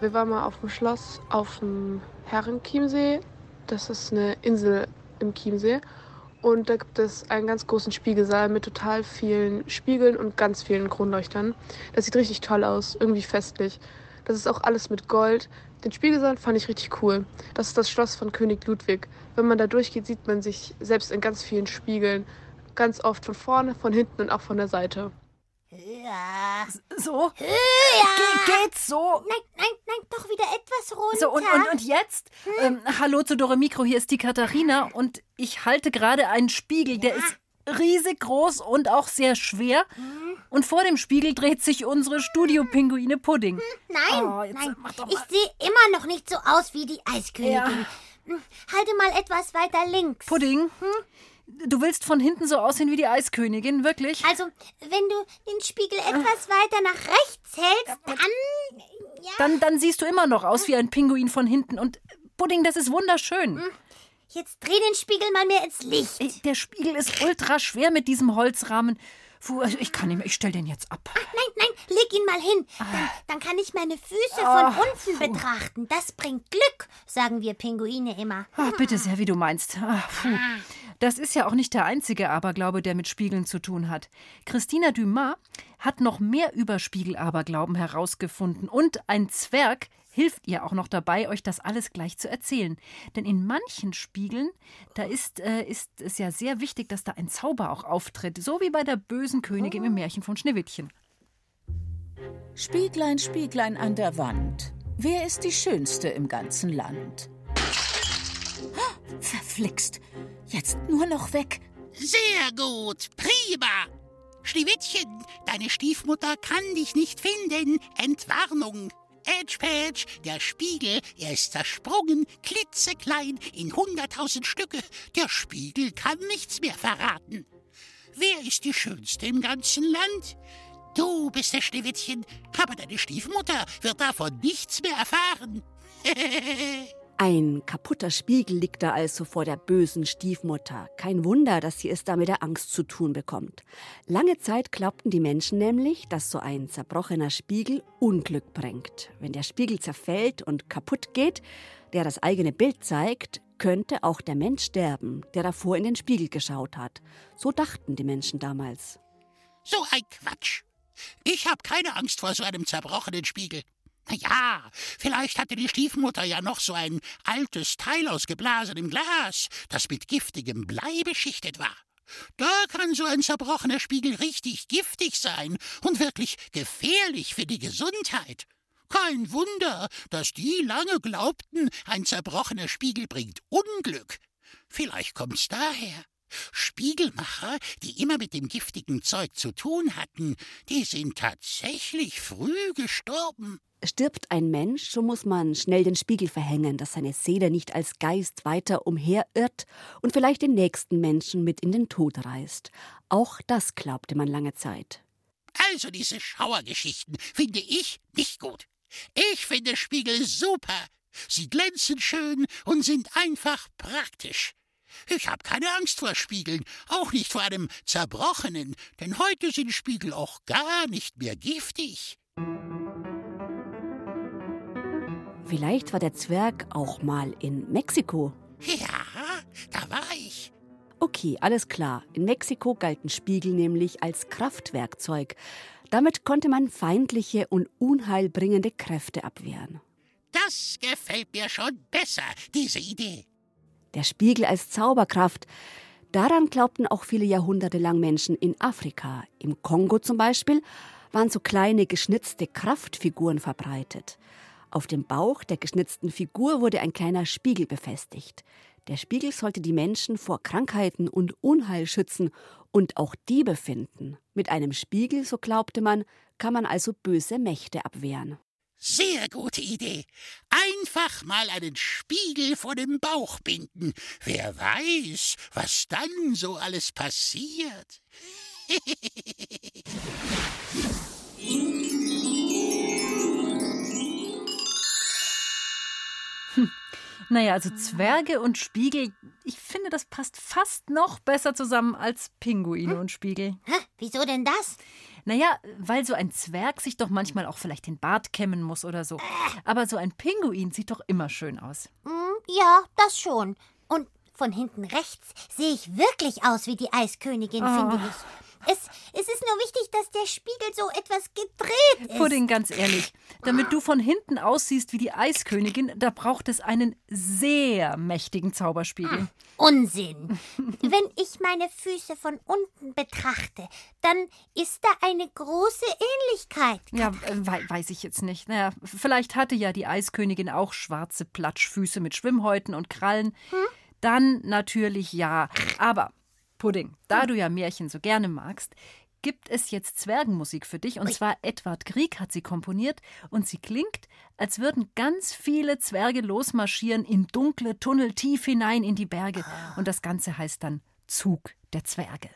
Wir waren mal auf dem Schloss auf dem Herrenchiemsee. Das ist eine Insel im Chiemsee. Und da gibt es einen ganz großen Spiegelsaal mit total vielen Spiegeln und ganz vielen Kronleuchtern. Das sieht richtig toll aus, irgendwie festlich. Das ist auch alles mit Gold. Den Spiegelsaal fand ich richtig cool. Das ist das Schloss von König Ludwig. Wenn man da durchgeht, sieht man sich selbst in ganz vielen Spiegeln. Ganz oft von vorne, von hinten und auch von der Seite. Ja. So? Ja. Ge geht's so? Nein, nein, nein, doch wieder etwas runter. So, und, und, und jetzt? Ähm, hallo zu Dore Mikro, hier ist die Katharina und ich halte gerade einen Spiegel, der ist riesig groß und auch sehr schwer. Und vor dem Spiegel dreht sich unsere Studio-Pinguine Pudding. Nein, Oh, nein, ich sehe immer noch nicht so aus wie die Eiskönigin. Ja. Hm, Halte mal etwas weiter links. Pudding? Du willst von hinten so aussehen wie die Eiskönigin, wirklich? Also, wenn du den Spiegel etwas weiter nach rechts hältst, dann. Ja. Dann, dann siehst du immer noch aus wie ein Pinguin von hinten. Und Pudding, das ist wunderschön. Jetzt dreh den Spiegel mal mehr ins Licht. Äh, Der Spiegel ist ultra schwer mit diesem Holzrahmen. Puh, also ich kann mehr, ich stell den jetzt ab. Nein, nein, leg ihn mal hin. Dann, dann kann ich meine Füße von unten betrachten. Das bringt Glück, sagen wir Pinguine immer. Ach, bitte sehr, wie du meinst. Ach, puh. Das ist ja auch nicht der einzige Aberglaube, der mit Spiegeln zu tun hat. Christina Dumas hat noch mehr über Spiegelaberglauben herausgefunden und ein Zwerg hilft ihr auch noch dabei, euch das alles gleich zu erzählen. Denn in manchen Spiegeln, da ist, äh, ist es ja sehr wichtig, dass da ein Zauber auch auftritt, so wie bei der bösen Königin im Märchen von Schneewittchen. Spieglein, Spieglein an der Wand. Wer ist die Schönste im ganzen Land? Verflixt. Jetzt nur noch weg. Sehr gut, prima. Schneewittchen, deine Stiefmutter kann dich nicht finden. Entwarnung. Edge Patch, der Spiegel, er ist zersprungen, klitzeklein, in hunderttausend Stücke. Der Spiegel kann nichts mehr verraten. Wer ist die Schönste im ganzen Land? Du bist das Schneewittchen, aber deine Stiefmutter wird davon nichts mehr erfahren. Ein kaputter Spiegel liegt da also vor der bösen Stiefmutter. Kein Wunder, dass sie es da mit der Angst zu tun bekommt. Lange Zeit glaubten die Menschen nämlich, dass so ein zerbrochener Spiegel Unglück bringt. Wenn der Spiegel zerfällt und kaputt geht, der das eigene Bild zeigt, könnte auch der Mensch sterben, der davor in den Spiegel geschaut hat. So dachten die Menschen damals. So ein Quatsch. Ich habe keine Angst vor so einem zerbrochenen Spiegel. Na ja, vielleicht hatte die Stiefmutter ja noch so ein altes Teil aus geblasenem Glas, das mit giftigem Blei beschichtet war. Da kann so ein zerbrochener Spiegel richtig giftig sein und wirklich gefährlich für die Gesundheit. Kein Wunder, dass die lange glaubten, ein zerbrochener Spiegel bringt Unglück. Vielleicht kommt's daher. Spiegelmacher, die immer mit dem giftigen Zeug zu tun hatten, die sind tatsächlich früh gestorben. Stirbt ein Mensch, so muss man schnell den Spiegel verhängen, dass seine Seele nicht als Geist weiter umherirrt und vielleicht den nächsten Menschen mit in den Tod reißt. Auch das glaubte man lange Zeit. Also diese Schauergeschichten finde ich nicht gut. Ich finde Spiegel super. Sie glänzen schön und sind einfach praktisch. Ich habe keine Angst vor Spiegeln, auch nicht vor einem zerbrochenen, denn heute sind Spiegel auch gar nicht mehr giftig. Vielleicht war der Zwerg auch mal in Mexiko. Ja, da war ich. Okay, alles klar. In Mexiko galten Spiegel nämlich als Kraftwerkzeug. Damit konnte man feindliche und unheilbringende Kräfte abwehren. Das gefällt mir schon besser, diese Idee. Der Spiegel als Zauberkraft. Daran glaubten auch viele Jahrhunderte lang Menschen in Afrika. Im Kongo zum Beispiel waren so kleine geschnitzte Kraftfiguren verbreitet. Auf dem Bauch der geschnitzten Figur wurde ein kleiner Spiegel befestigt. Der Spiegel sollte die Menschen vor Krankheiten und Unheil schützen und auch Diebe finden. Mit einem Spiegel, so glaubte man, kann man also böse Mächte abwehren. Sehr gute Idee. Einfach mal einen Spiegel vor dem Bauch binden. Wer weiß, was dann so alles passiert. Naja, also Zwerge und Spiegel, ich finde, das passt fast noch besser zusammen als Pinguine und Spiegel. Hä? Wieso denn das? Naja, weil so ein Zwerg sich doch manchmal auch vielleicht den Bart kämmen muss oder so. Aber so ein Pinguin sieht doch immer schön aus. Hm, ja, das schon. Und von hinten rechts sehe ich wirklich aus wie die Eiskönigin, Oh. finde ich. Es, es ist nur wichtig, dass der Spiegel so etwas gedreht ist. Pudding, ganz ehrlich, damit du von hinten aussiehst wie die Eiskönigin, da braucht es einen sehr mächtigen Zauberspiegel. Unsinn. Wenn ich meine Füße von unten betrachte, dann ist da eine große Ähnlichkeit. Ja, wei- weiß ich jetzt nicht. Naja, vielleicht hatte ja die Eiskönigin auch schwarze Platschfüße mit Schwimmhäuten und Krallen. Dann natürlich ja. Aber, Pudding, da du ja Märchen so gerne magst, gibt es jetzt Zwergenmusik für dich. Und zwar Edward Grieg hat sie komponiert. Und sie klingt, als würden ganz viele Zwerge losmarschieren in dunkle Tunnel tief hinein in die Berge. Und das Ganze heißt dann Zug der Zwerge.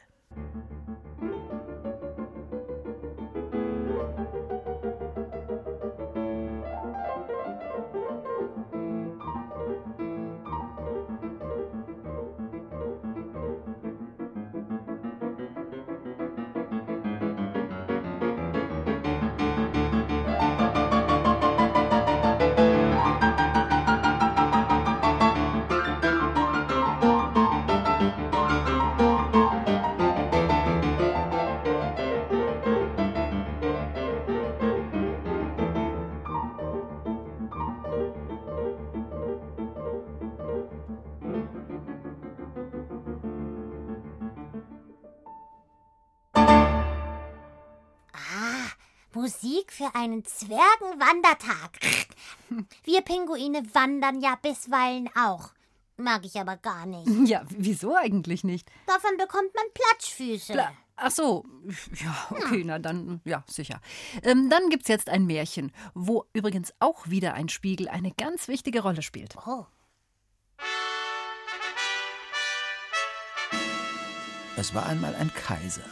Musik für einen Zwergenwandertag. Wir Pinguine wandern ja bisweilen auch. Mag ich aber gar nicht. Ja, wieso eigentlich nicht? Davon bekommt man Platschfüße. Pla Ach so, ja, okay, na dann, ja, sicher. Ähm, dann gibt's jetzt ein Märchen, wo übrigens auch wieder ein Spiegel eine ganz wichtige Rolle spielt. oh. Es war einmal ein Kaiser.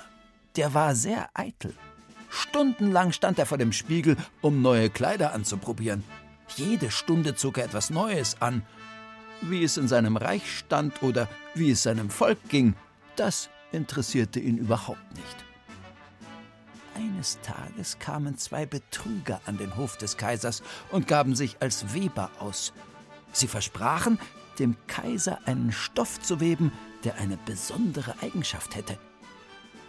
Der war sehr eitel. Stundenlang stand er vor dem Spiegel, um neue Kleider anzuprobieren. Jede Stunde zog er etwas Neues an. Wie es in seinem Reich stand oder wie es seinem Volk ging, das interessierte ihn überhaupt nicht. Eines Tages kamen zwei Betrüger an den Hof des Kaisers und gaben sich als Weber aus. Sie versprachen, dem Kaiser einen Stoff zu weben, der eine besondere Eigenschaft hätte.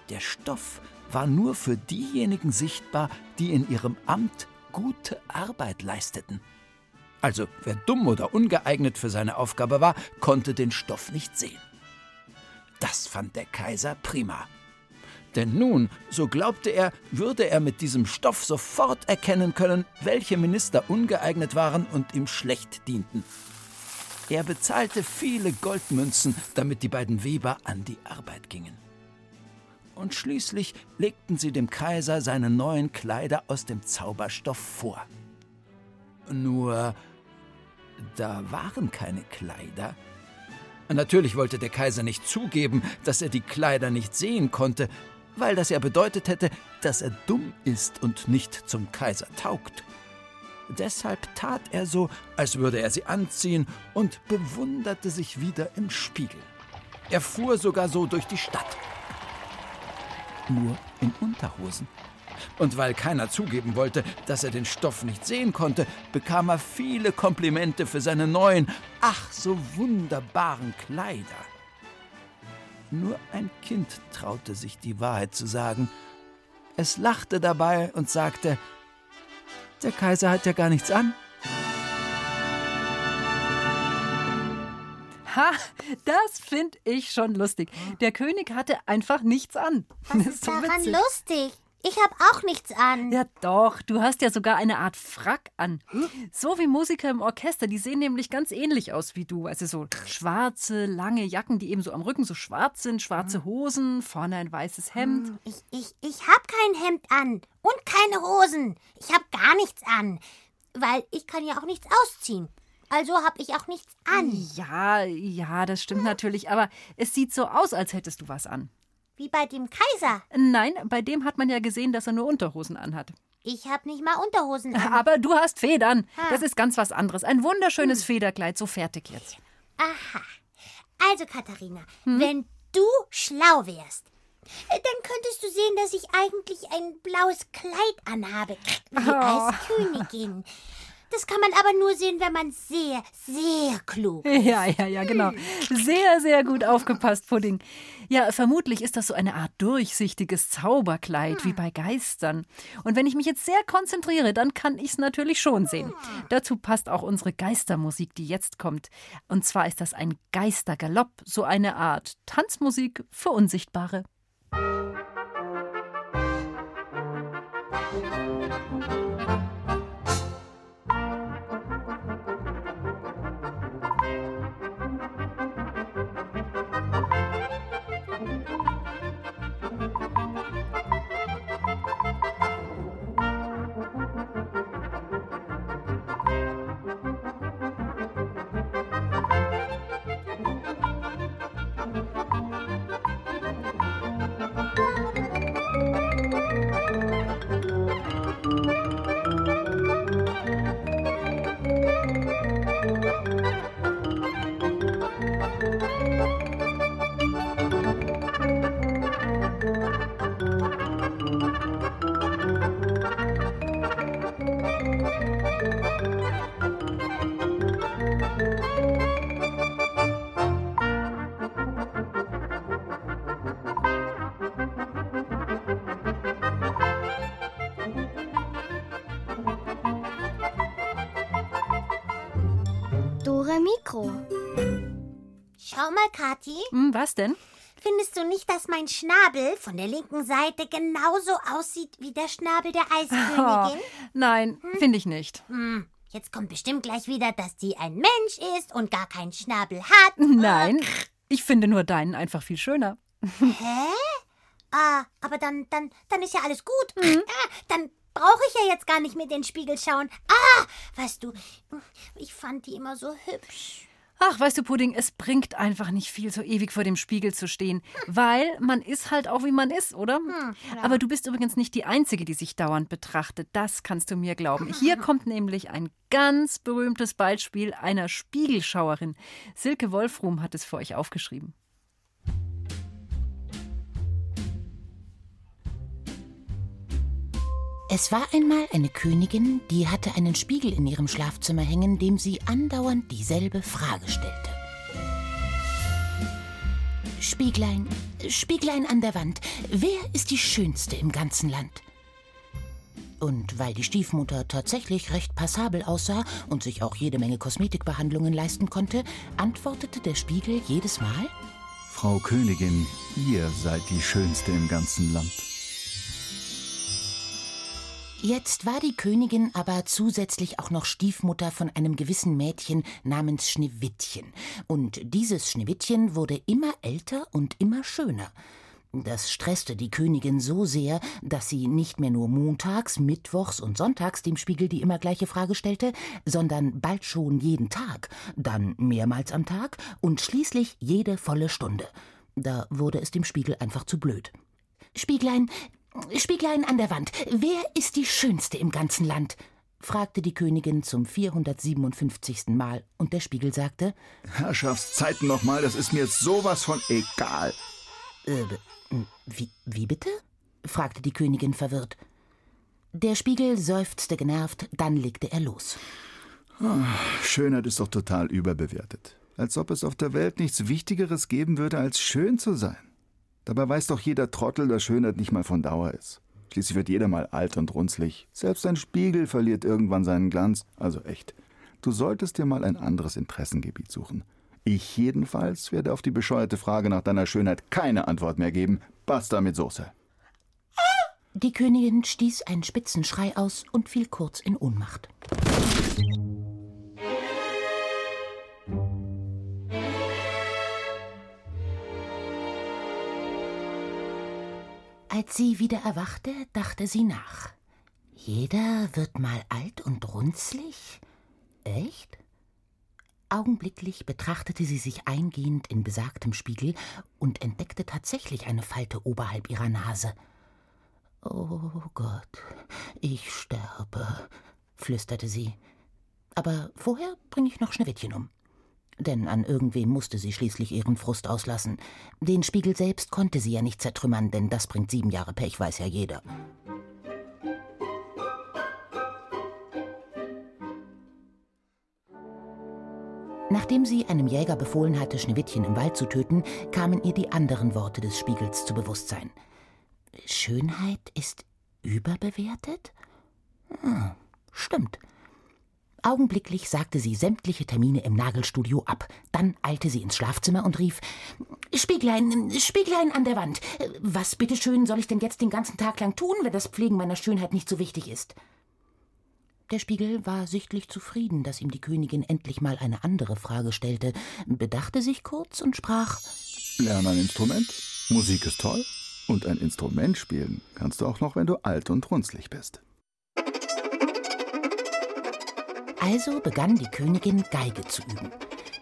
Der Stoff war nur für diejenigen sichtbar, die in ihrem Amt gute Arbeit leisteten. Also wer dumm oder ungeeignet für seine Aufgabe war, konnte den Stoff nicht sehen. Das fand der Kaiser prima. Denn nun, so glaubte er, würde er mit diesem Stoff sofort erkennen können, welche Minister ungeeignet waren und ihm schlecht dienten. Er bezahlte viele Goldmünzen, damit die beiden Weber an die Arbeit gingen. Und schließlich legten sie dem Kaiser seine neuen Kleider aus dem Zauberstoff vor. Nur, da waren keine Kleider. Natürlich wollte der Kaiser nicht zugeben, dass er die Kleider nicht sehen konnte, weil das ja bedeutet hätte, dass er dumm ist und nicht zum Kaiser taugt. Deshalb tat er so, als würde er sie anziehen und bewunderte sich wieder im Spiegel. Er fuhr sogar so durch die Stadt. Nur in Unterhosen. Und weil keiner zugeben wollte, dass er den Stoff nicht sehen konnte, bekam er viele Komplimente für seine neuen, ach so wunderbaren Kleider. Nur ein Kind traute sich die Wahrheit zu sagen. Es lachte dabei und sagte, der Kaiser hat ja gar nichts an. Ha, das finde ich schon lustig. Der König hatte einfach nichts an. Was Das ist so daran witzig. lustig? Ich habe auch nichts an. Ja doch, du hast ja sogar eine Art Frack an. So wie Musiker im Orchester, die sehen nämlich ganz ähnlich aus wie du. Also so schwarze, lange Jacken, die eben so am Rücken so schwarz sind, schwarze Hosen, vorne ein weißes Hemd. Ich, ich, ich habe kein Hemd an und keine Hosen. Ich habe gar nichts an, weil ich kann ja auch nichts ausziehen. Also habe ich auch nichts an. Ja, ja, das stimmt natürlich, aber es sieht so aus, als hättest du was an. Wie bei dem Kaiser. Nein, bei dem hat man ja gesehen, dass er nur Unterhosen anhat. Ich habe nicht mal Unterhosen an. Aber du hast Federn. Ah. Das ist ganz was anderes. Ein wunderschönes Federkleid, so fertig jetzt. Aha. Also, Katharina, wenn du schlau wärst, äh, dann könntest du sehen, dass ich eigentlich ein blaues Kleid anhabe, wie als Königin. Das kann man aber nur sehen, wenn man sehr, sehr klug ist. Ja, ja, ja, genau. Sehr, sehr gut aufgepasst, Pudding. Ja, vermutlich ist das so eine Art durchsichtiges Zauberkleid, wie bei Geistern. Und wenn ich mich jetzt sehr konzentriere, dann kann ich es natürlich schon sehen. Dazu passt auch unsere Geistermusik, die jetzt kommt. Und zwar ist das ein Geistergalopp, so eine Art Tanzmusik für Unsichtbare. Was denn? Findest du nicht, dass mein Schnabel von der linken Seite genauso aussieht wie der Schnabel der Eiskönigin? Nein, finde ich nicht. Hm, jetzt kommt bestimmt gleich wieder, dass die ein Mensch ist und gar keinen Schnabel hat. Nein, ich finde nur deinen einfach viel schöner. Hä? Ah, aber dann, dann, dann ist ja alles gut. Ah, dann brauche ich ja jetzt gar nicht mehr in den Spiegel schauen. Ah, weißt du, ich fand die immer so hübsch. Ach, weißt du, Pudding, es bringt einfach nicht viel, so ewig vor dem Spiegel zu stehen. Weil man ist halt auch, wie man ist, oder? Aber du bist übrigens nicht die Einzige, die sich dauernd betrachtet. Das kannst du mir glauben. Hier kommt nämlich ein ganz berühmtes Beispiel einer Spiegelschauerin. Silke Wolfrum hat es für euch aufgeschrieben. Es war einmal eine Königin, die hatte einen Spiegel in ihrem Schlafzimmer hängen, dem sie andauernd dieselbe Frage stellte. Spieglein, Spieglein an der Wand, wer ist die Schönste im ganzen Land? Und weil die Stiefmutter tatsächlich recht passabel aussah und sich auch jede Menge Kosmetikbehandlungen leisten konnte, antwortete der Spiegel jedes Mal: Frau Königin, ihr seid die Schönste im ganzen Land. Jetzt war die Königin aber zusätzlich auch noch Stiefmutter von einem gewissen Mädchen namens Schneewittchen. Und dieses Schneewittchen wurde immer älter und immer schöner. Das stresste die Königin so sehr, dass sie nicht mehr nur montags, mittwochs und sonntags dem Spiegel die immer gleiche Frage stellte, sondern bald schon jeden Tag, dann mehrmals am Tag und schließlich jede volle Stunde. Da wurde es dem Spiegel einfach zu blöd. Spieglein, Spieglein an der Wand, wer ist die Schönste im ganzen Land? fragte die Königin zum 457. Mal, und der Spiegel sagte: Herrschaftszeiten nochmal, das ist mir sowas von egal. Äh, wie, wie bitte? fragte die Königin verwirrt. Der Spiegel seufzte genervt, dann legte er los. Oh, Schönheit ist doch total überbewertet. Als ob es auf der Welt nichts Wichtigeres geben würde, als schön zu sein. Dabei weiß doch jeder Trottel, dass Schönheit nicht mal von Dauer ist. Schließlich wird jeder mal alt und runzlig. Selbst ein Spiegel verliert irgendwann seinen Glanz. Also echt. Du solltest dir mal ein anderes Interessengebiet suchen. Ich jedenfalls werde auf die bescheuerte Frage nach deiner Schönheit keine Antwort mehr geben. Basta mit Soße. Die Königin stieß einen spitzen Schrei aus und fiel kurz in Ohnmacht. Als sie wieder erwachte, dachte sie nach. Jeder wird mal alt und runzlig? Echt? Augenblicklich betrachtete sie sich eingehend in besagtem Spiegel und entdeckte tatsächlich eine Falte oberhalb ihrer Nase. Oh Gott, ich sterbe, flüsterte sie. Aber vorher bringe ich noch Schneewittchen um. Denn an irgendwem musste sie schließlich ihren Frust auslassen. Den Spiegel selbst konnte sie ja nicht zertrümmern, denn das bringt sieben Jahre Pech, weiß ja jeder. Nachdem sie einem Jäger befohlen hatte, Schneewittchen im Wald zu töten, kamen ihr die anderen Worte des Spiegels zu Bewusstsein. Schönheit ist überbewertet? Hm, stimmt. Augenblicklich sagte sie sämtliche Termine im Nagelstudio ab. Dann eilte sie ins Schlafzimmer und rief: Spieglein, Spieglein an der Wand. Was bitteschön soll ich denn jetzt den ganzen Tag lang tun, wenn das Pflegen meiner Schönheit nicht so wichtig ist? Der Spiegel war sichtlich zufrieden, dass ihm die Königin endlich mal eine andere Frage stellte, bedachte sich kurz und sprach: Lerne ein Instrument. Musik ist toll. Und ein Instrument spielen kannst du auch noch, wenn du alt und runzlig bist. Also begann die Königin Geige zu üben.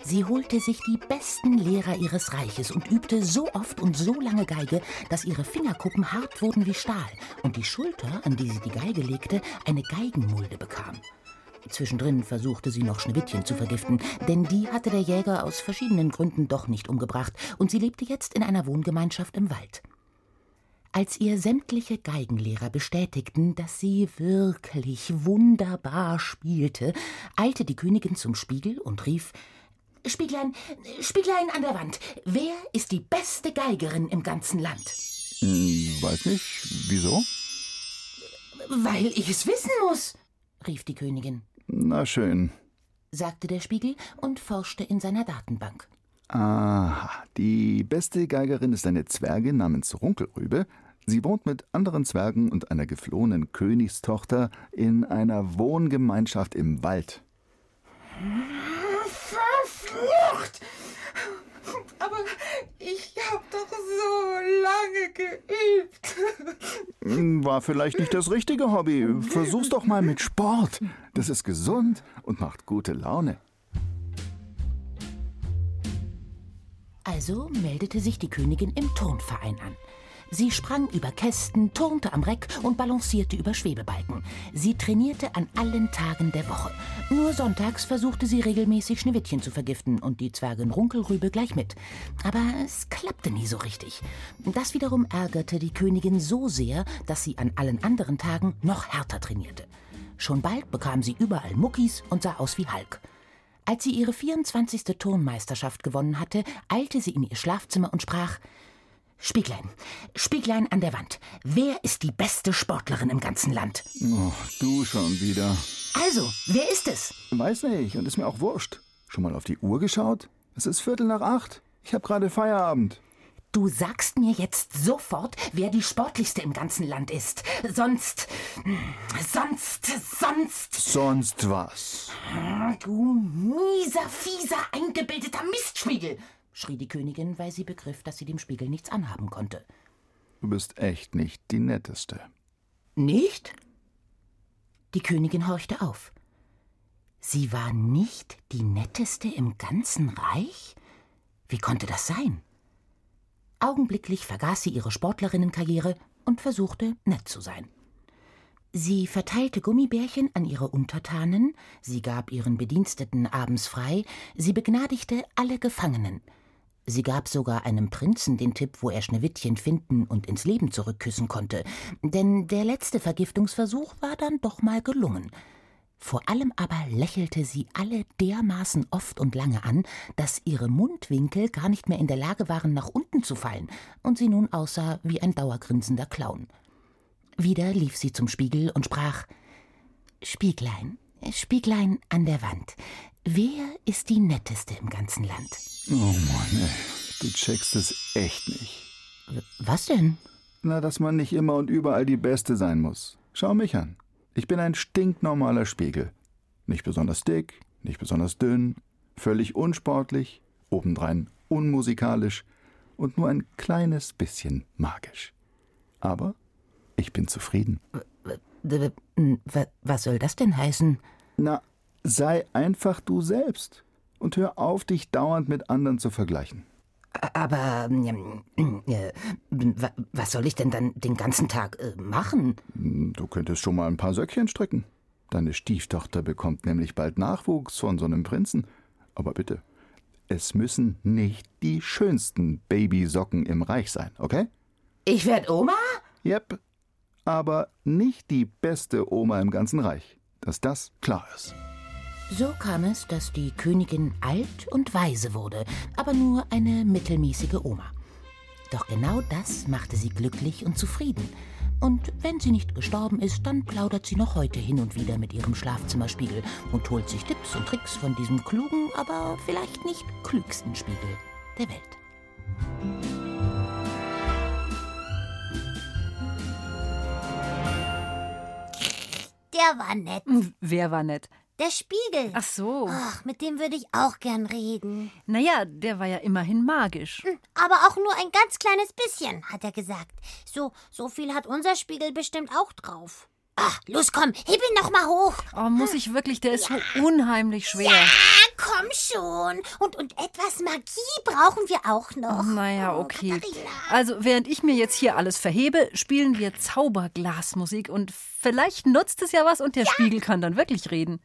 Sie holte sich die besten Lehrer ihres Reiches und übte so oft und so lange Geige, dass ihre Fingerkuppen hart wurden wie Stahl und die Schulter, an die sie die Geige legte, eine Geigenmulde bekam. Zwischendrin versuchte sie noch Schneewittchen zu vergiften, denn die hatte der Jäger aus verschiedenen Gründen doch nicht umgebracht und sie lebte jetzt in einer Wohngemeinschaft im Wald. Als ihr sämtliche Geigenlehrer bestätigten, dass sie wirklich wunderbar spielte, eilte die Königin zum Spiegel und rief Spieglein, Spieglein an der Wand, wer ist die beste Geigerin im ganzen Land? Hm, weiß nicht. Wieso? Weil ich es wissen muss, rief die Königin. Na schön, sagte der Spiegel und forschte in seiner Datenbank. Aha, die beste Geigerin ist eine Zwergin namens Runkelrübe, Sie wohnt mit anderen Zwergen und einer geflohenen Königstochter in einer Wohngemeinschaft im Wald. Verflucht! Aber ich hab doch so lange geübt. War vielleicht nicht das richtige Hobby. Versuch's doch mal mit Sport. Das ist gesund und macht gute Laune. Also meldete sich die Königin im Turnverein an. Sie sprang über Kästen, turnte am Reck und balancierte über Schwebebalken. Sie trainierte an allen Tagen der Woche. Nur sonntags versuchte sie regelmäßig Schneewittchen zu vergiften und die Zwergin Runkelrübe gleich mit. Aber es klappte nie so richtig. Das wiederum ärgerte die Königin so sehr, dass sie an allen anderen Tagen noch härter trainierte. Schon bald bekam sie überall Muckis und sah aus wie Hulk. Als sie ihre 24. Turnmeisterschaft gewonnen hatte, eilte sie in ihr Schlafzimmer und sprach Spieglein, Spieglein an der Wand. Wer ist die beste Sportlerin im ganzen Land? Oh, du schon wieder. Also, wer ist es? Weiß nicht und ist mir auch wurscht. Schon mal auf die Uhr geschaut? Es ist Viertel nach acht. Ich habe gerade Feierabend. Du sagst mir jetzt sofort, wer die sportlichste im ganzen Land ist. Sonst. Sonst. Sonst. Sonst was? Du mieser, fieser, eingebildeter Mistspiegel schrie die Königin, weil sie begriff, dass sie dem Spiegel nichts anhaben konnte. Du bist echt nicht die Netteste. Nicht? Die Königin horchte auf. Sie war nicht die Netteste im ganzen Reich? Wie konnte das sein? augenblicklich vergaß sie ihre Sportlerinnenkarriere und versuchte, nett zu sein. Sie verteilte Gummibärchen an ihre Untertanen, sie gab ihren Bediensteten abends frei, sie begnadigte alle Gefangenen. Sie gab sogar einem Prinzen den Tipp, wo er Schneewittchen finden und ins Leben zurückküssen konnte, denn der letzte Vergiftungsversuch war dann doch mal gelungen. Vor allem aber lächelte sie alle dermaßen oft und lange an, dass ihre Mundwinkel gar nicht mehr in der Lage waren, nach unten zu fallen, und sie nun aussah wie ein dauergrinsender Clown. Wieder lief sie zum Spiegel und sprach Spieglein, Spieglein an der Wand, wer ist die netteste im ganzen Land? Oh Mann, ey, du checkst es echt nicht. Was denn? Na, dass man nicht immer und überall die Beste sein muss. Schau mich an. Ich bin ein stinknormaler Spiegel. Nicht besonders dick, nicht besonders dünn, völlig unsportlich, obendrein unmusikalisch und nur ein kleines bisschen magisch. Aber ich bin zufrieden. Was soll das denn heißen? Na, sei einfach du selbst und hör auf, dich dauernd mit anderen zu vergleichen. Aber äh, was soll ich denn dann den ganzen Tag äh, machen? Du könntest schon mal ein paar Söckchen stricken. Deine Stieftochter bekommt nämlich bald Nachwuchs von so einem Prinzen. Aber bitte, es müssen nicht die schönsten Babysocken im Reich sein, okay? Ich werd Oma? Yep. Aber nicht die beste Oma im ganzen Reich. Dass das klar ist. So kam es, dass die Königin alt und weise wurde, aber nur eine mittelmäßige Oma. Doch genau das machte sie glücklich und zufrieden. Und wenn sie nicht gestorben ist, dann plaudert sie noch heute hin und wieder mit ihrem Schlafzimmerspiegel und holt sich Tipps und Tricks von diesem klugen, aber vielleicht nicht klügsten Spiegel der Welt. Der war nett. Wer war nett? Der Spiegel. Ach so. Ach, mit dem würde ich auch gern reden. Naja, der war ja immerhin magisch. Hm, Aber auch nur ein ganz kleines bisschen, hat er gesagt. So, so viel hat unser Spiegel bestimmt auch drauf. Ach, los komm, heb ihn noch mal hoch. Oh, muss ich wirklich? Der ist so unheimlich schwer. Ja, komm schon. Und, und etwas Magie brauchen wir auch noch. Naja, okay. Also, während ich mir jetzt hier alles verhebe, spielen wir Zauberglasmusik und vielleicht nutzt es ja was und der Spiegel kann dann wirklich reden.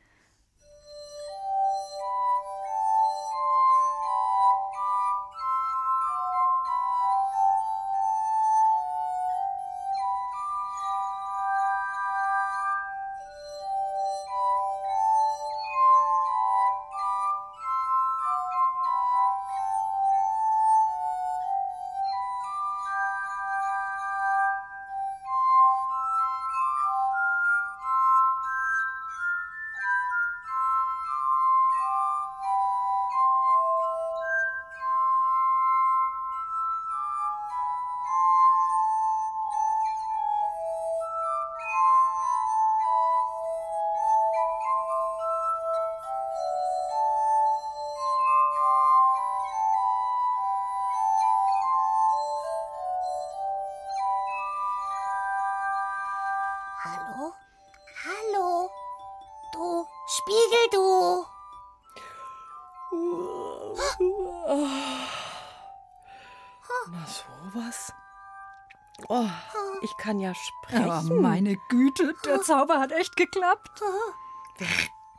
Meine Güte, der Zauber hat echt geklappt. Wer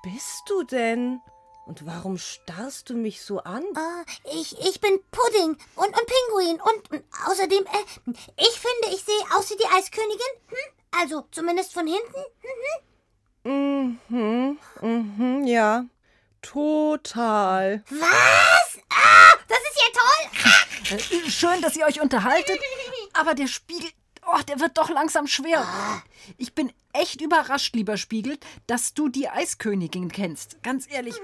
bist du denn? Und warum starrst du mich so an? Äh, ich, ich bin Pudding und, und Pinguin und, und außerdem, äh, ich finde, ich sehe aus wie die Eiskönigin. Hm? Also zumindest von hinten. Mhm. Mhm, mhm, ja. Total. Was? Ah, das ist ja toll. Äh, Schön, dass ihr euch unterhaltet, aber der Spiegel, oh, der wird doch langsam schwer. Ich bin echt überrascht, lieber Spiegel, dass du die Eiskönigin kennst. Ganz ehrlich.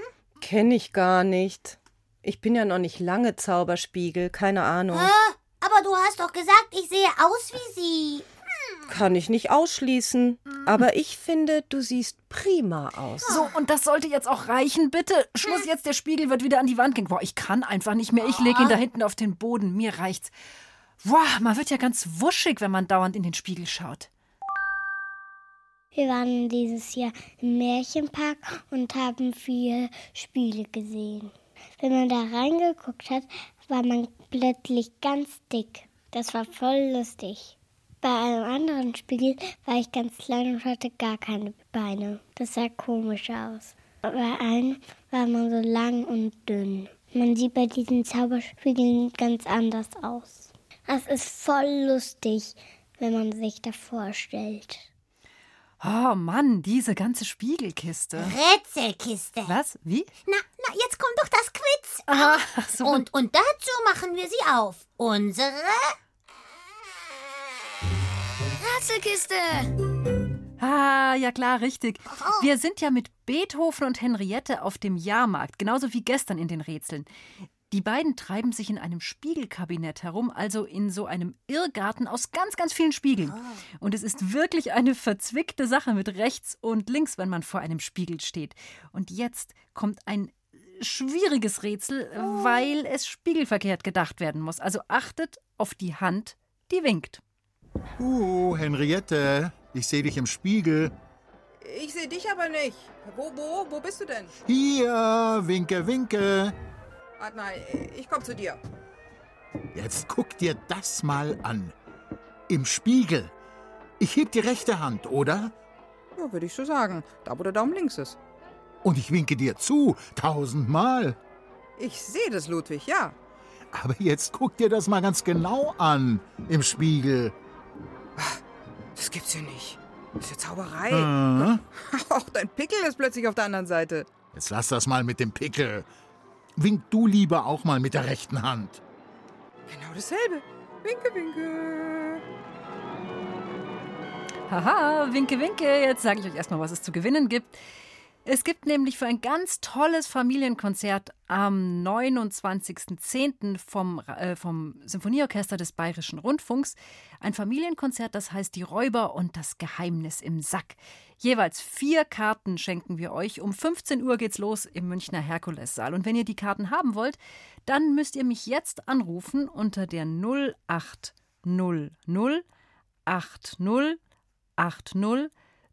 Kenn ich gar nicht. Ich bin ja noch nicht lange Zauberspiegel, keine Ahnung. Ah, aber du hast doch gesagt, ich sehe aus wie sie. Kann ich nicht ausschließen. Aber ich finde, du siehst prima aus. So, und das sollte jetzt auch reichen, bitte. Schluss jetzt, der Spiegel wird wieder an die Wand gehen. Boah, ich kann einfach nicht mehr. Ich lege ihn da hinten auf den Boden. Mir reicht's. Boah, man wird ja ganz wuschig, wenn man dauernd in den Spiegel schaut. Wir waren dieses Jahr im Märchenpark und haben viele Spiele gesehen. Wenn man da reingeguckt hat, war man plötzlich ganz dick. Das war voll lustig. Bei einem anderen Spiegel war ich ganz klein und hatte gar keine Beine. Das sah komisch aus. Bei einem war man so lang und dünn. Man sieht bei diesen Zauberspiegeln ganz anders aus. Das ist voll lustig, wenn man sich das vorstellt. Oh Mann, diese ganze Spiegelkiste. Rätselkiste. Was? Wie? Na, na, jetzt kommt doch das Quiz. Ach so. Und, und dazu machen wir sie auf. Unsere Rätselkiste. Ah, ja klar, richtig. Wir sind ja mit Beethoven und Henriette auf dem Jahrmarkt, genauso wie gestern in den Rätseln. Die beiden treiben sich in einem Spiegelkabinett herum, also in so einem Irrgarten aus ganz, ganz vielen Spiegeln. Und es ist wirklich eine verzwickte Sache mit rechts und links, wenn man vor einem Spiegel steht. Und jetzt kommt ein schwieriges Rätsel, weil es spiegelverkehrt gedacht werden muss. Also achtet auf die Hand, die winkt. Uh, Henriette, ich sehe dich im Spiegel. Ich sehe dich aber nicht. Wo, wo, wo bist du denn? Hier, winke, winke. Nein, ich komm zu dir. Jetzt guck dir das mal an. Im Spiegel. Ich heb die rechte Hand, oder? Ja, würde ich so sagen. Da, wo der Daumen links ist. Und ich winke dir zu, tausendmal. Ich sehe das, Ludwig, ja. Aber jetzt guck dir das mal ganz genau an. Im Spiegel. Das gibt's ja nicht. Das ist ja Zauberei. Äh? Auch dein Pickel ist plötzlich auf der anderen Seite. Jetzt lass das mal mit dem Pickel. Wink du lieber auch mal mit der rechten Hand. Genau dasselbe. Winke, winke. Haha, winke, winke. Jetzt sage ich euch erstmal, was es zu gewinnen gibt. Es gibt nämlich für ein ganz tolles Familienkonzert am 29.10. Vom, äh, vom Symphonieorchester des Bayerischen Rundfunks ein Familienkonzert, das heißt Die Räuber und das Geheimnis im Sack. Jeweils vier Karten schenken wir euch. Um 15 Uhr geht's los im Münchner Herkulessaal. Und wenn ihr die Karten haben wollt, dann müsst ihr mich jetzt anrufen unter der 0800 80 80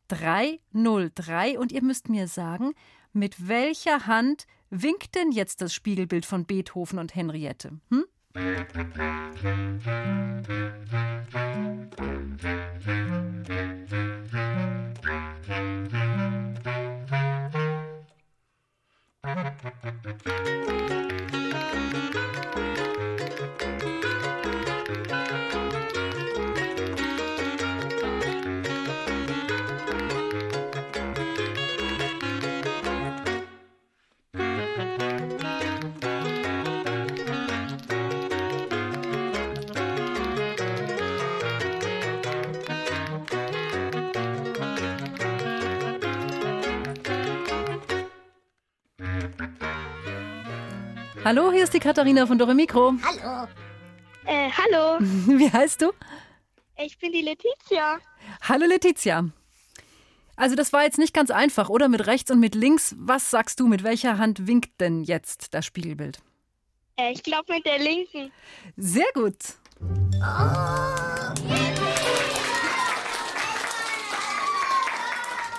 303 und ihr müsst mir sagen, mit welcher Hand winkt denn jetzt das Spiegelbild von Beethoven und Henriette? Hm? Hallo, hier ist die Katharina von Dore Mikro. Hallo. Äh, hallo. Wie heißt du? Ich bin die Letizia. Hallo Letizia. Also das war jetzt nicht ganz einfach, oder? Mit rechts und mit links. Was sagst du, mit welcher Hand winkt denn jetzt das Spiegelbild? Äh, ich glaube mit der linken. Sehr gut.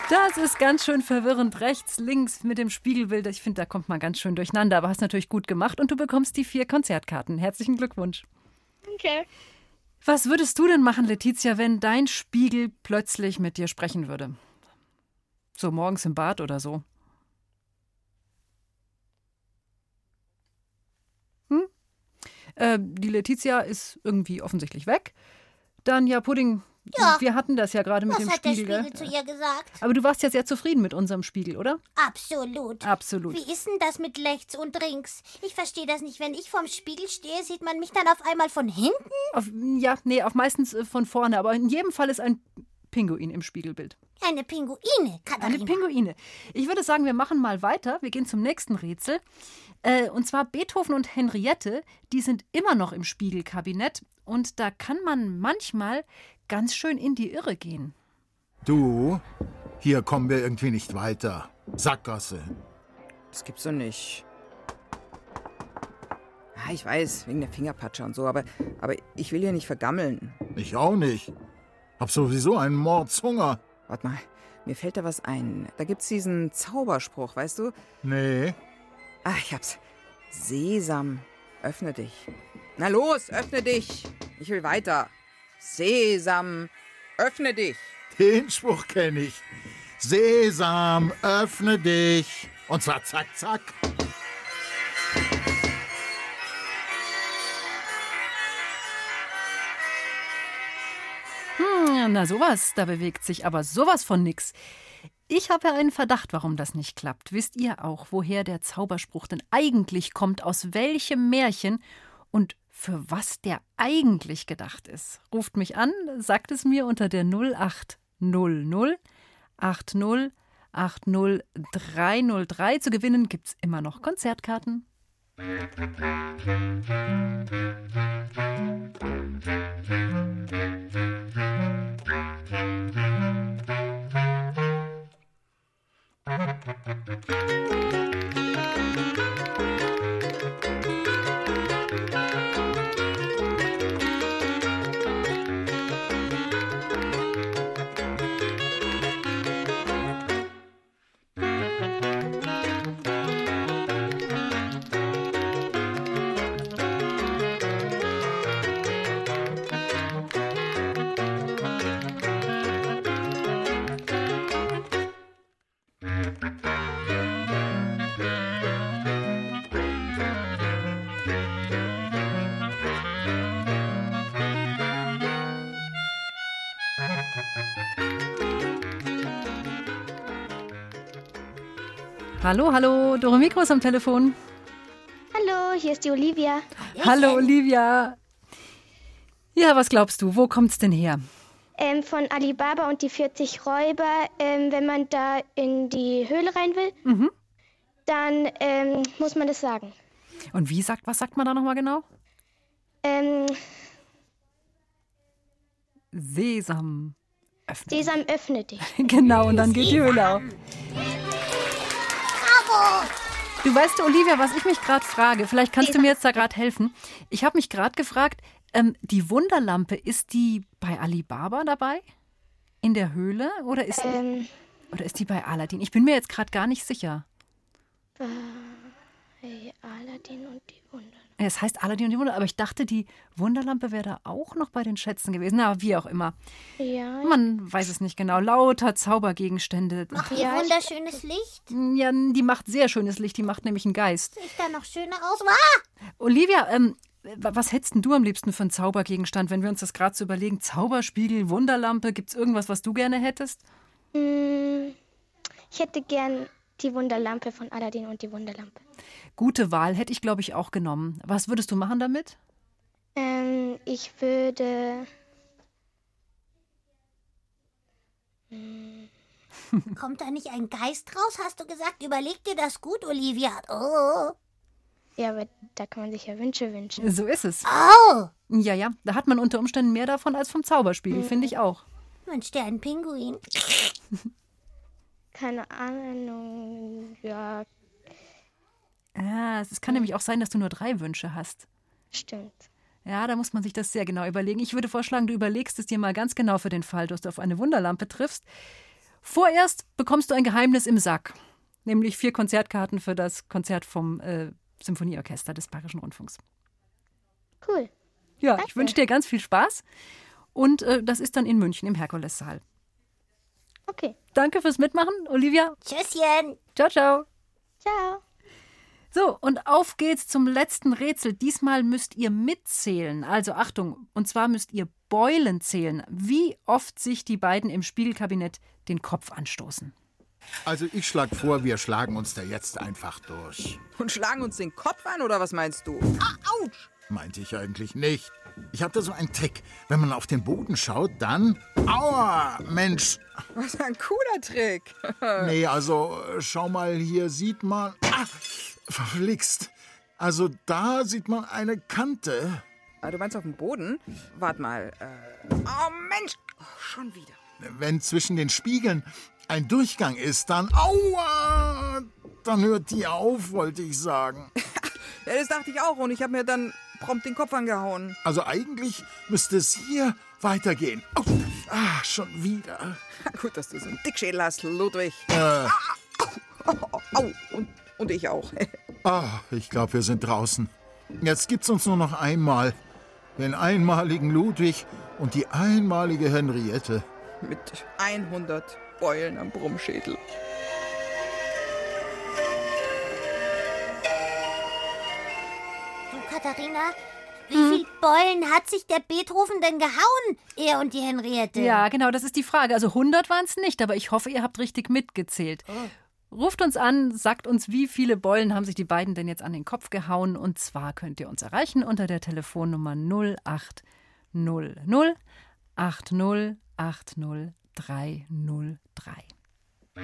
Das ist ganz schön verwirrend. Rechts, links mit dem Spiegelbild. Ich finde, da kommt man ganz schön durcheinander. Aber hast natürlich gut gemacht und du bekommst die vier Konzertkarten. Herzlichen Glückwunsch. Okay. Was würdest du denn machen, Letizia, wenn dein Spiegel plötzlich mit dir sprechen würde? So morgens im Bad oder so? Hm? Äh, die Letizia ist irgendwie offensichtlich weg. Dann ja, Pudding. Ja. Wir hatten das ja gerade mit Was dem hat der Spiegel. Spiegel zu ihr gesagt? Aber du warst ja sehr zufrieden mit unserem Spiegel, oder? Absolut. Absolut. Wie ist denn das mit rechts und links? Ich verstehe das nicht. Wenn ich vorm Spiegel stehe, sieht man mich dann auf einmal von hinten? Auf, ja, nee, auf meistens äh, von vorne. Aber in jedem Fall ist ein Pinguin im Spiegelbild. Eine Pinguine, Katharina. Eine Pinguine. Ich würde sagen, wir machen mal weiter. Wir gehen zum nächsten Rätsel. Äh, und zwar Beethoven und Henriette, die sind immer noch im Spiegelkabinett. Und da kann man manchmal ganz schön in die Irre gehen. Du, hier kommen wir irgendwie nicht weiter. Sackgasse. Das gibt's doch nicht. Ja, ich weiß, wegen der Fingerpatsche und so, aber, aber ich will hier nicht vergammeln. Ich auch nicht. Hab sowieso einen Mordshunger. Warte mal, mir fällt da was ein. Da gibt's diesen Zauberspruch, weißt du? Nee. Ah, ich hab's. Sesam, öffne dich. Na los, öffne dich. Ich will weiter. Sesam, öffne dich. Den Spruch kenne ich. Sesam, öffne dich. Und zwar zack, zack. Hm, na sowas, da bewegt sich aber sowas von nix. Ich habe ja einen Verdacht, warum das nicht klappt. Wisst ihr auch, woher der Zauberspruch denn eigentlich kommt, aus welchem Märchen und für was der eigentlich gedacht ist? Ruft mich an, sagt es mir unter der 0800 80 80 303. Zu gewinnen gibt's immer noch Konzertkarten. Hallo, hallo, Dore Mikro ist am Telefon. Hallo, hier ist die Olivia. Hallo, Olivia. Ja, was glaubst du, wo kommt's denn her? Ähm, von Alibaba und die 40 Räuber, ähm, wenn man da in die Höhle rein will, Mhm. dann ähm, muss man das sagen. Und wie sagt, was sagt man da nochmal genau? Ähm, Sesam. Sesam, öffne dich. Genau, und dann geht die Höhle auf. Du weißt, Olivia, was ich mich gerade frage, vielleicht kannst du mir jetzt da gerade helfen. Ich habe mich gerade gefragt, ähm, die Wunderlampe, ist die bei Alibaba dabei? In der Höhle? Oder ist, Ähm. oder ist die bei Aladdin? Ich bin mir jetzt gerade gar nicht sicher. Hey, Aladdin und die Wunder. Ja, Es heißt Aladdin und die Wunder, aber ich dachte, die Wunderlampe wäre da auch noch bei den Schätzen gewesen. Na, wie auch immer. Ja. Man weiß es nicht genau. Lauter Zaubergegenstände. Macht ihr wunderschönes Licht? Ja, die macht sehr schönes Licht. Die macht nämlich einen Geist. Sieht da noch schöner aus? Ah! Olivia, ähm, wa- was hättest denn du am liebsten für einen Zaubergegenstand, wenn wir uns das gerade so überlegen? Zauberspiegel, Wunderlampe, gibt's irgendwas, was du gerne hättest? Hm, ich hätte gern die Wunderlampe von Aladdin und die Wunderlampe. Gute Wahl, hätte ich, glaube ich, auch genommen. Was würdest du machen damit? Ähm, ich würde. Kommt da nicht ein Geist raus, hast du gesagt? Überleg dir das gut, Olivia. Oh. Ja, aber da kann man sich ja Wünsche wünschen. So ist es. Oh! Ja, ja, da hat man unter Umständen mehr davon als vom Zauberspiegel, Mhm. finde ich auch. Wünsch dir einen Pinguin. Keine Ahnung. Ja, Ah, es kann nämlich auch sein, dass du nur drei Wünsche hast. stimmt. Ja, da muss man sich das sehr genau überlegen. Ich würde vorschlagen, du überlegst es dir mal ganz genau für den Fall, dass du auf eine Wunderlampe triffst. Vorerst bekommst du ein Geheimnis im Sack, nämlich vier Konzertkarten für das Konzert vom äh, Symphonieorchester des Bayerischen Rundfunks. Cool. Ja, ich wünsche dir ganz viel Spaß und äh, das ist dann in München im Herkulessaal. Okay. Danke fürs Mitmachen, Olivia. Tschüsschen. Ciao, ciao. Ciao. So, und auf geht's zum letzten Rätsel. Diesmal müsst ihr mitzählen. Also Achtung, und zwar müsst ihr Beulen zählen, wie oft sich die beiden im Spiegelkabinett den Kopf anstoßen. Also ich schlage vor, wir schlagen uns da jetzt einfach durch. Und schlagen uns den Kopf an, oder was meinst du? Autsch! Meinte ich eigentlich nicht. Ich habe da so einen Trick. Wenn man auf den Boden schaut, dann. Aua! Mensch! Was ein cooler Trick. Nee, also äh, schau mal, hier sieht man. Ah! Verflixt. Also da sieht man eine Kante. Ah, du meinst auf dem Boden? Wart mal. Äh... Oh Mensch! Oh, schon wieder. Wenn zwischen den Spiegeln ein Durchgang ist, dann. Aua! Dann hört die auf, wollte ich sagen. Ja, das dachte ich auch und ich habe mir dann prompt den Kopf angehauen. Also eigentlich müsste es hier weitergehen. Oh, ah, schon wieder. Gut, dass du so einen Dickschädel hast, Ludwig. Äh, Au, und, und ich auch. ah, ich glaube, wir sind draußen. Jetzt gibt's uns nur noch einmal. Den einmaligen Ludwig und die einmalige Henriette. Mit 100 Beulen am Brummschädel. Katharina, wie viel Beulen hat sich der Beethoven denn gehauen, er und die Henriette? Ja, genau, das ist die Frage. Also 100 waren es nicht, aber ich hoffe, ihr habt richtig mitgezählt. Ruft uns an, sagt uns, wie viele Beulen haben sich die beiden denn jetzt an den Kopf gehauen. Und zwar könnt ihr uns erreichen unter der Telefonnummer 0800 80 80 303. Und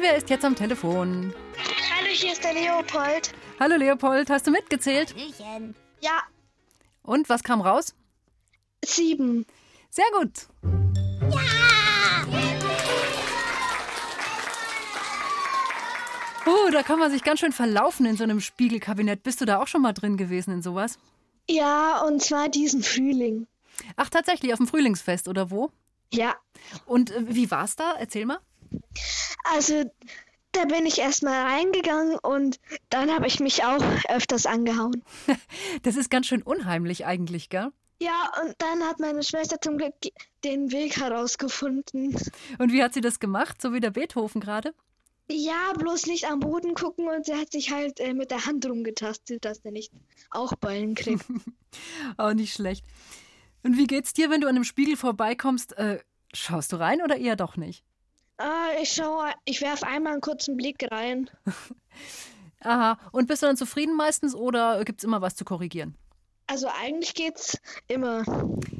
wer ist jetzt am Telefon? Hallo, hier ist der Leopold. Hallo Leopold, hast du mitgezählt? Ja, Und was kam raus? sieben. Sehr gut. Da kann man sich ganz schön verlaufen in so einem Spiegelkabinett. Bist du da auch schon mal drin gewesen in sowas? Ja, und zwar diesen Frühling. Ach, tatsächlich, auf dem Frühlingsfest oder wo? Ja. Und äh, wie war's da? Erzähl mal. Also, da bin ich erstmal reingegangen und dann habe ich mich auch öfters angehauen. Das ist ganz schön unheimlich eigentlich, gell? Ja, und dann hat meine Schwester zum Glück den Weg herausgefunden. Und wie hat sie das gemacht? So wie der Beethoven gerade? Ja, bloß nicht am Boden gucken und sie hat sich halt äh, mit der Hand rumgetastet, dass er nicht auch Beulen kriegt. Auch nicht schlecht. Und wie geht's dir, wenn du an einem Spiegel vorbeikommst? Äh, schaust du rein oder eher doch nicht? ah, ich schaue, ich werfe einmal einen kurzen Blick rein. Aha. Und bist du dann zufrieden meistens oder gibt's immer was zu korrigieren? Also eigentlich geht's immer.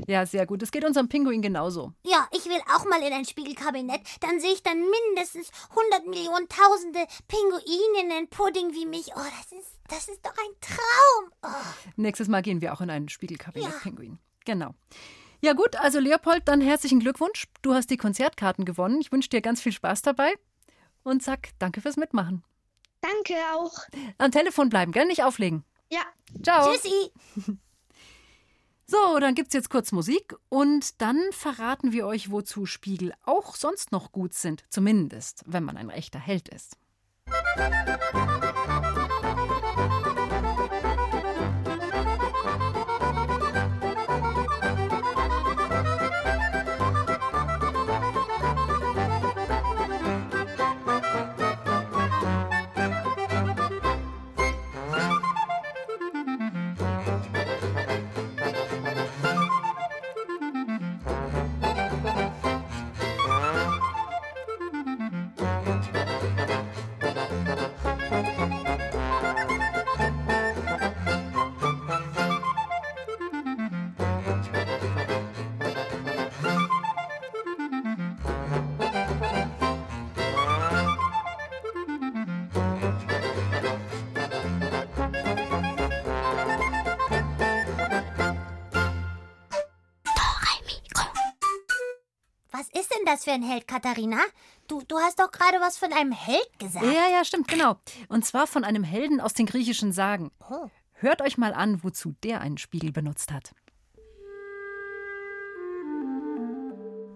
Ja, sehr gut. Es geht unserem Pinguin genauso. Ja, ich will auch mal in ein Spiegelkabinett. Dann sehe ich dann mindestens 100 Millionen Tausende Pinguininnen-Pudding wie mich. Oh, das ist, das ist doch ein Traum. Oh. Nächstes Mal gehen wir auch in ein Spiegelkabinett Pinguin. Genau. Ja gut, also Leopold, dann herzlichen Glückwunsch. Du hast die Konzertkarten gewonnen. Ich wünsche dir ganz viel Spaß dabei. Und sag danke fürs Mitmachen. Danke auch. Am Telefon bleiben, gell? Nicht auflegen. Ja. Ciao. Tschüssi. So, dann gibt's jetzt kurz Musik und dann verraten wir euch, wozu Spiegel auch sonst noch gut sind. Zumindest, wenn man ein echter Held ist. Was denn das für ein Held, Katharina? Du, du hast doch gerade was von einem Held gesagt. Ja, ja, stimmt, genau. Und zwar von einem Helden aus den griechischen Sagen. Oh. Hört euch mal an, wozu der einen Spiegel benutzt hat.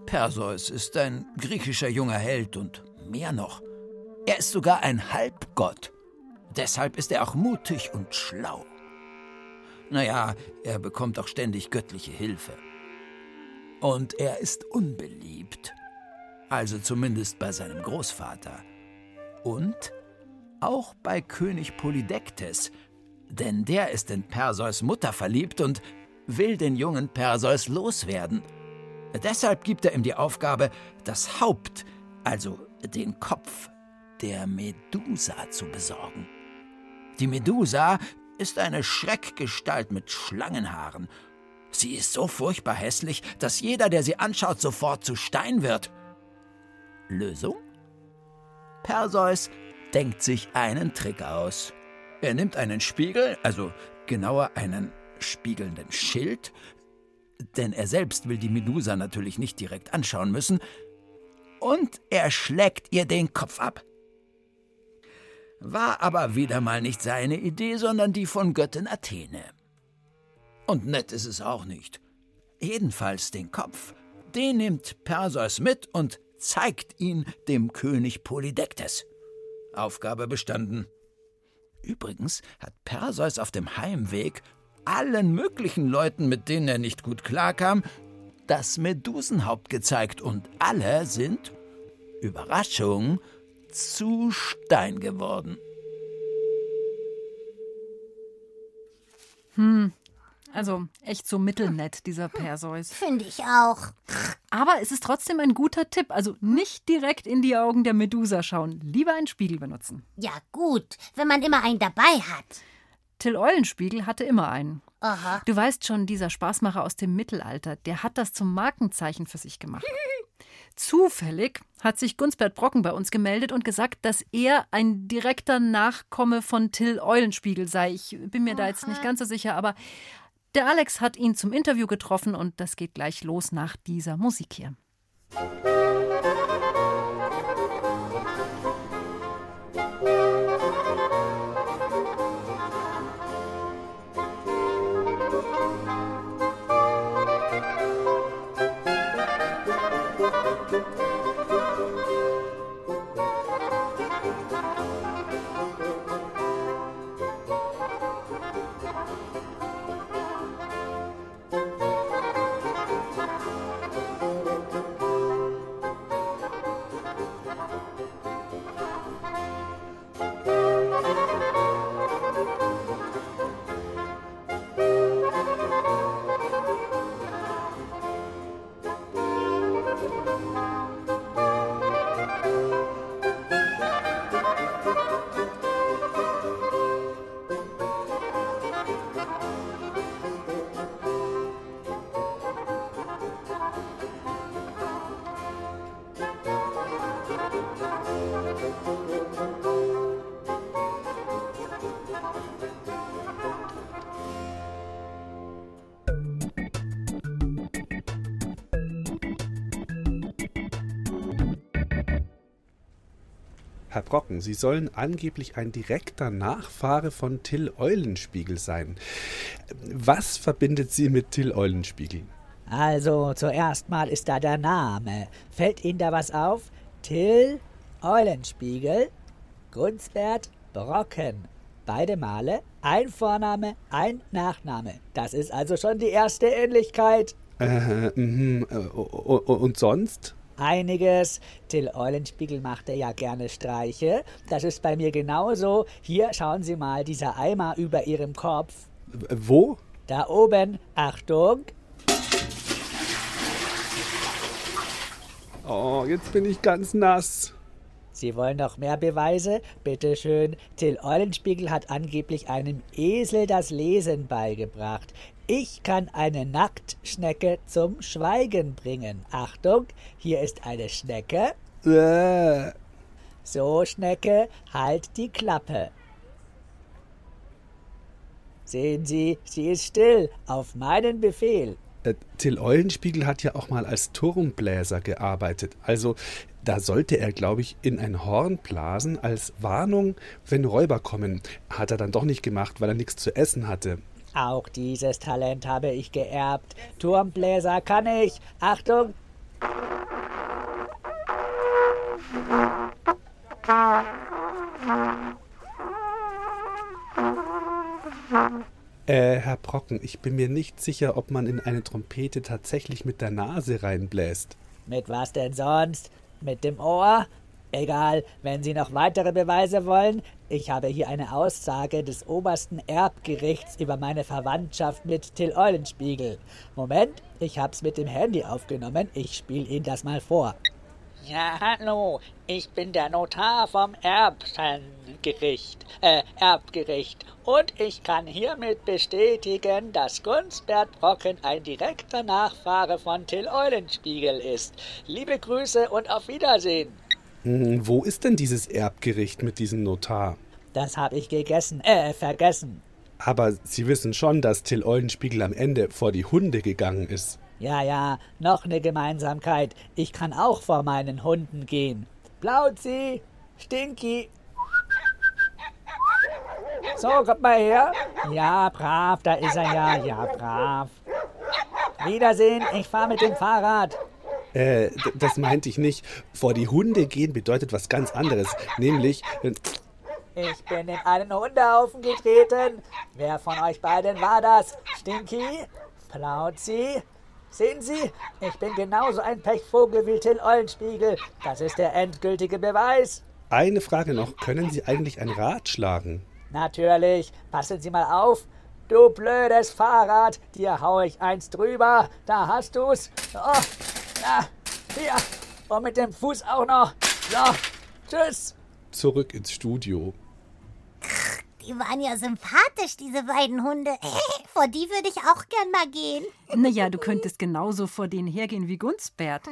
Perseus ist ein griechischer junger Held und mehr noch. Er ist sogar ein Halbgott. Deshalb ist er auch mutig und schlau. Naja, er bekommt auch ständig göttliche Hilfe. Und er ist unbeliebt. Also zumindest bei seinem Großvater. Und auch bei König Polydektes. Denn der ist in Perseus Mutter verliebt und will den jungen Perseus loswerden. Deshalb gibt er ihm die Aufgabe, das Haupt, also den Kopf der Medusa zu besorgen. Die Medusa ist eine Schreckgestalt mit Schlangenhaaren. Sie ist so furchtbar hässlich, dass jeder, der sie anschaut, sofort zu Stein wird. Lösung? Perseus denkt sich einen Trick aus. Er nimmt einen Spiegel, also genauer einen spiegelnden Schild, denn er selbst will die Medusa natürlich nicht direkt anschauen müssen, und er schlägt ihr den Kopf ab. War aber wieder mal nicht seine Idee, sondern die von Göttin Athene. Und nett ist es auch nicht. Jedenfalls den Kopf, den nimmt Perseus mit und zeigt ihn dem König Polydektes. Aufgabe bestanden. Übrigens hat Perseus auf dem Heimweg allen möglichen Leuten, mit denen er nicht gut klarkam, das Medusenhaupt gezeigt und alle sind, Überraschung, zu Stein geworden. Hm, also echt so mittelnett, dieser Perseus. Finde ich auch. Aber es ist trotzdem ein guter Tipp. Also nicht direkt in die Augen der Medusa schauen. Lieber einen Spiegel benutzen. Ja, gut, wenn man immer einen dabei hat. Till Eulenspiegel hatte immer einen. Aha. Du weißt schon, dieser Spaßmacher aus dem Mittelalter, der hat das zum Markenzeichen für sich gemacht. Zufällig hat sich Gunsbert Brocken bei uns gemeldet und gesagt, dass er ein direkter Nachkomme von Till Eulenspiegel sei. Ich bin mir Aha. da jetzt nicht ganz so sicher, aber der Alex hat ihn zum Interview getroffen und das geht gleich los nach dieser Musik hier. Herr Thank you. Sie sollen angeblich ein direkter Nachfahre von Till Eulenspiegel sein. Was verbindet Sie mit Till Eulenspiegel? Also, zuerst mal ist da der Name. Fällt Ihnen da was auf? Till Eulenspiegel, Gunsbert Brocken. Beide Male ein Vorname, ein Nachname. Das ist also schon die erste Ähnlichkeit. Äh, mh, und sonst? Einiges. Till Eulenspiegel machte ja gerne Streiche. Das ist bei mir genauso. Hier schauen Sie mal, dieser Eimer über Ihrem Kopf. Wo? Da oben. Achtung. Oh, jetzt bin ich ganz nass. Sie wollen noch mehr Beweise? Bitte schön. Till Eulenspiegel hat angeblich einem Esel das Lesen beigebracht. Ich kann eine Nacktschnecke zum Schweigen bringen. Achtung, hier ist eine Schnecke. Äh. So, Schnecke, halt die Klappe. Sehen Sie, sie ist still, auf meinen Befehl. Äh, Till Eulenspiegel hat ja auch mal als Turmbläser gearbeitet. Also da sollte er, glaube ich, in ein Horn blasen als Warnung, wenn Räuber kommen. Hat er dann doch nicht gemacht, weil er nichts zu essen hatte. Auch dieses Talent habe ich geerbt. Turmbläser kann ich. Achtung! Äh, Herr Brocken, ich bin mir nicht sicher, ob man in eine Trompete tatsächlich mit der Nase reinbläst. Mit was denn sonst? Mit dem Ohr? Egal, wenn Sie noch weitere Beweise wollen, ich habe hier eine Aussage des obersten Erbgerichts über meine Verwandtschaft mit Till Eulenspiegel. Moment, ich hab's mit dem Handy aufgenommen, ich spiel Ihnen das mal vor. Ja, hallo, ich bin der Notar vom Erbgericht, äh, Erbgericht. Und ich kann hiermit bestätigen, dass Gunsbert Brocken ein direkter Nachfahre von Till Eulenspiegel ist. Liebe Grüße und auf Wiedersehen. Hm, wo ist denn dieses Erbgericht mit diesem Notar? Das habe ich gegessen, äh, vergessen. Aber Sie wissen schon, dass Till Eulenspiegel am Ende vor die Hunde gegangen ist. Ja, ja, noch eine Gemeinsamkeit. Ich kann auch vor meinen Hunden gehen. Blauzi, Stinky. So, kommt mal her. Ja, brav, da ist er ja. Ja, brav. Wiedersehen, ich fahre mit dem Fahrrad. Äh, das meinte ich nicht. Vor die Hunde gehen bedeutet was ganz anderes. Nämlich, Ich bin in einen Hundehaufen getreten. Wer von euch beiden war das? Stinky? Plauzi? Sehen Sie, ich bin genauso ein Pechvogel wie Till Eulenspiegel. Das ist der endgültige Beweis. eine Frage noch. Können Sie eigentlich ein Rad schlagen? Natürlich, passen Sie mal auf. Du blödes Fahrrad, dir hau ich eins drüber. Da hast du's. Oh, na, hier. Und mit dem Fuß auch noch. So, tschüss. Zurück ins Studio. Die waren ja sympathisch, diese beiden Hunde. Vor die würde ich auch gern mal gehen. Naja, du könntest genauso vor denen hergehen wie Gunstbert.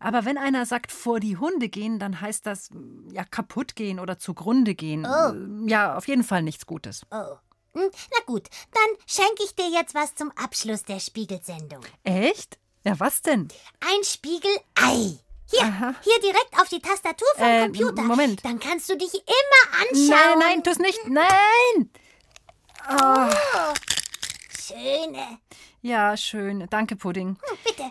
Aber wenn einer sagt, vor die Hunde gehen, dann heißt das mm, ja kaputt gehen oder zugrunde gehen. Oh. Äh, Ja, auf jeden Fall nichts Gutes. Oh. Hm, Na gut, dann schenke ich dir jetzt was zum Abschluss der Spiegelsendung. Echt? Ja, was denn? Ein Spiegelei. Hier, hier direkt auf die Tastatur vom Äh, Computer. Moment. Dann kannst du dich immer anschauen. Nein, nein, tu's nicht. Nein! Ah. Oh, schöne. Ja, schön. Danke, Pudding. Hm, bitte.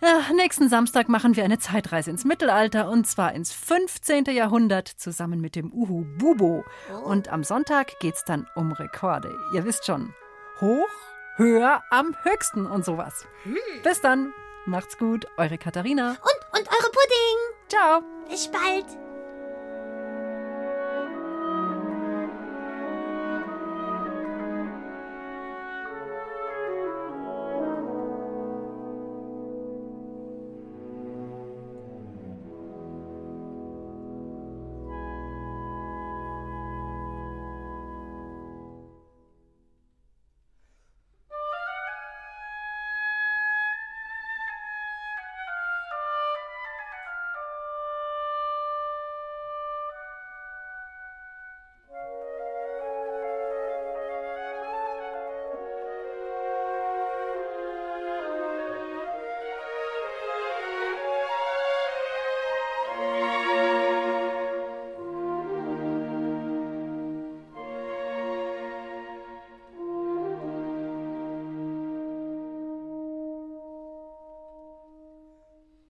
Ja, nächsten Samstag machen wir eine Zeitreise ins Mittelalter und zwar ins 15. Jahrhundert zusammen mit dem Uhu Bubo. Und am Sonntag geht's dann um Rekorde. Ihr wisst schon. Hoch, höher, am höchsten und sowas. Bis dann. Macht's gut. Eure Katharina. Und, und eure Pudding. Ciao. Bis bald.